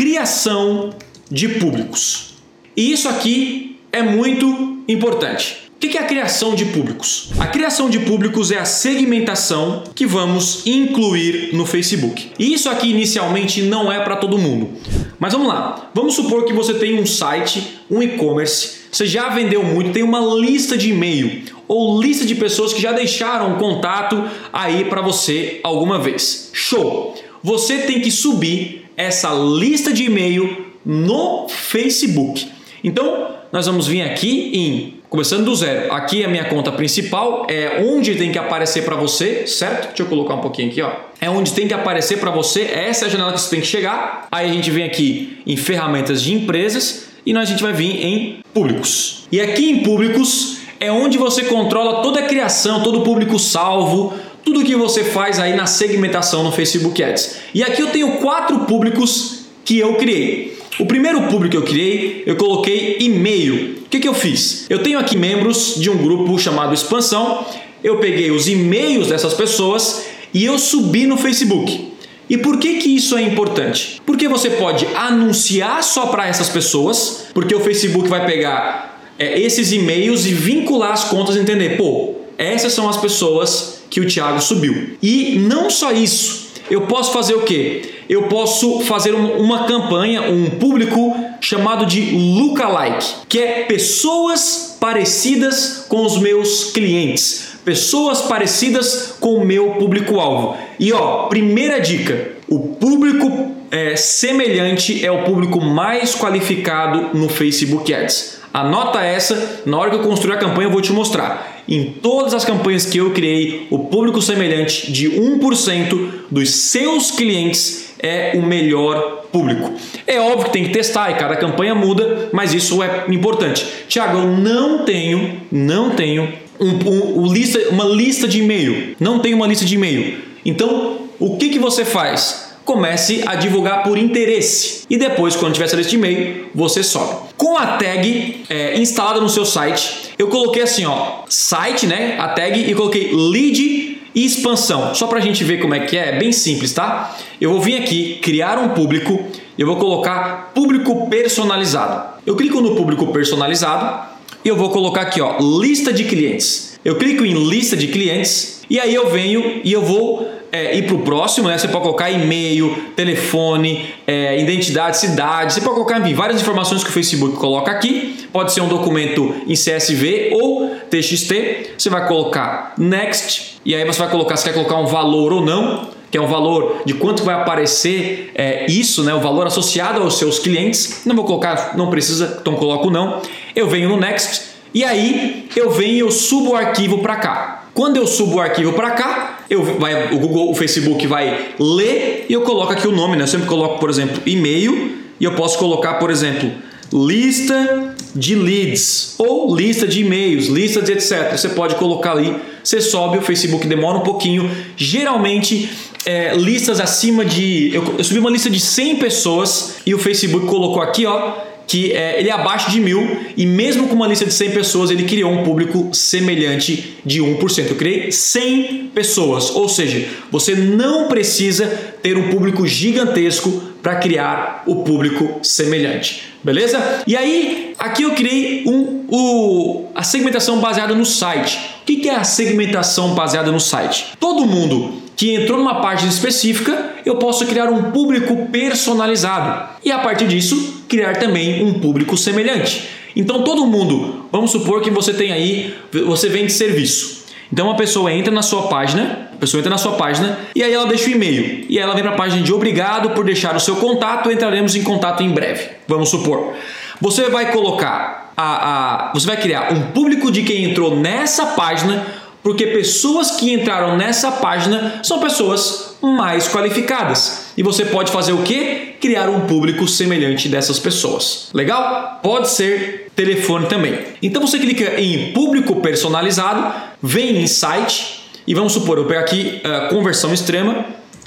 criação de públicos. E isso aqui é muito importante. O que é a criação de públicos? A criação de públicos é a segmentação que vamos incluir no Facebook. E isso aqui inicialmente não é para todo mundo. Mas vamos lá. Vamos supor que você tem um site, um e-commerce, você já vendeu muito, tem uma lista de e-mail ou lista de pessoas que já deixaram contato aí para você alguma vez. Show! Você tem que subir essa lista de e-mail no Facebook. Então, nós vamos vir aqui em Começando do zero, aqui é a minha conta principal, é onde tem que aparecer para você, certo? Deixa eu colocar um pouquinho aqui, ó. É onde tem que aparecer para você, essa é a janela que você tem que chegar. Aí a gente vem aqui em ferramentas de empresas e nós a gente vai vir em públicos. E aqui em públicos é onde você controla toda a criação, todo o público salvo, tudo que você faz aí na segmentação no Facebook Ads. E aqui eu tenho quatro públicos que eu criei. O primeiro público que eu criei, eu coloquei e-mail. O que, que eu fiz? Eu tenho aqui membros de um grupo chamado Expansão. Eu peguei os e-mails dessas pessoas e eu subi no Facebook. E por que, que isso é importante? Porque você pode anunciar só para essas pessoas, porque o Facebook vai pegar é, esses e-mails e vincular as contas e entender, pô, essas são as pessoas que o Thiago subiu. E não só isso, eu posso fazer o quê? Eu posso fazer uma campanha, um público chamado de lookalike, que é pessoas parecidas com os meus clientes, pessoas parecidas com o meu público-alvo. E ó, primeira dica: o público é, semelhante é o público mais qualificado no Facebook Ads. Anota essa, na hora que eu construir a campanha eu vou te mostrar. Em todas as campanhas que eu criei, o público semelhante de 1% dos seus clientes é o melhor público. É óbvio que tem que testar e cada campanha muda, mas isso é importante. Tiago, eu não tenho, não tenho um, um, um lista, uma lista de e-mail. Não tenho uma lista de e-mail. Então, o que, que você faz? Comece a divulgar por interesse. E depois, quando tiver essa lista de e-mail, você sobe. Com a tag é, instalada no seu site, eu coloquei assim, ó, site, né? A tag e coloquei lead e expansão. Só para a gente ver como é que é, é bem simples, tá? Eu vou vir aqui, criar um público, eu vou colocar público personalizado. Eu clico no público personalizado e eu vou colocar aqui, ó, lista de clientes. Eu clico em lista de clientes e aí eu venho e eu vou é, ir para o próximo, né? Você pode colocar e-mail, telefone, é, identidade, cidade. Você pode colocar enfim, várias informações que o Facebook coloca aqui. Pode ser um documento em CSV ou TXT. Você vai colocar next e aí você vai colocar se quer colocar um valor ou não, que é um valor de quanto vai aparecer é, isso, né? O valor associado aos seus clientes. Não vou colocar, não precisa, então coloco não. Eu venho no next e aí eu venho e eu subo o arquivo para cá. Quando eu subo o arquivo para cá, eu vai, o Google, o Facebook vai ler e eu coloco aqui o nome, né? Eu sempre coloco, por exemplo, e-mail e eu posso colocar, por exemplo, lista de leads ou lista de e-mails, lista de etc. Você pode colocar ali, você sobe, o Facebook demora um pouquinho. Geralmente, é, listas acima de. Eu, eu subi uma lista de 100 pessoas e o Facebook colocou aqui, ó que é, ele é abaixo de mil e mesmo com uma lista de 100 pessoas ele criou um público semelhante de 1%. Eu criei 100 pessoas, ou seja, você não precisa ter um público gigantesco para criar o público semelhante, beleza? E aí, aqui eu criei um, o, a segmentação baseada no site. O que é a segmentação baseada no site? Todo mundo que entrou numa página específica, eu posso criar um público personalizado e a partir disso criar também um público semelhante. Então todo mundo, vamos supor que você tem aí, você vende serviço. Então uma pessoa entra na sua página, a pessoa entra na sua página e aí ela deixa o e-mail. E ela vem para a página de obrigado por deixar o seu contato, entraremos em contato em breve. Vamos supor. Você vai colocar a, a você vai criar um público de quem entrou nessa página porque pessoas que entraram nessa página são pessoas mais qualificadas. E você pode fazer o que? Criar um público semelhante dessas pessoas. Legal? Pode ser telefone também. Então você clica em público personalizado, vem em site e vamos supor, eu pego aqui uh, conversão extrema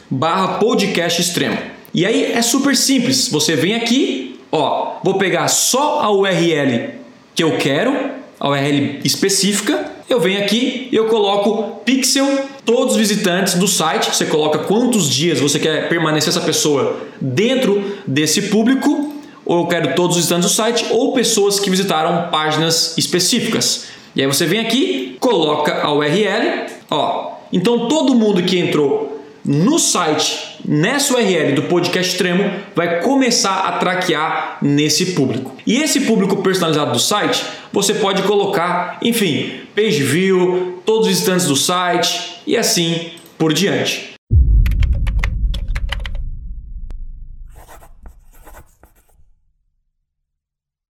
barra podcast extremo. E aí é super simples. Você vem aqui, ó, vou pegar só a URL que eu quero, a URL específica eu venho aqui e eu coloco pixel todos os visitantes do site, você coloca quantos dias você quer permanecer essa pessoa dentro desse público, ou eu quero todos os visitantes do site, ou pessoas que visitaram páginas específicas. E aí você vem aqui, coloca a URL, ó. Então todo mundo que entrou no site, nessa URL do podcast extremo, vai começar a traquear nesse público. E esse público personalizado do site, você pode colocar, enfim, page view, todos os instantes do site e assim por diante.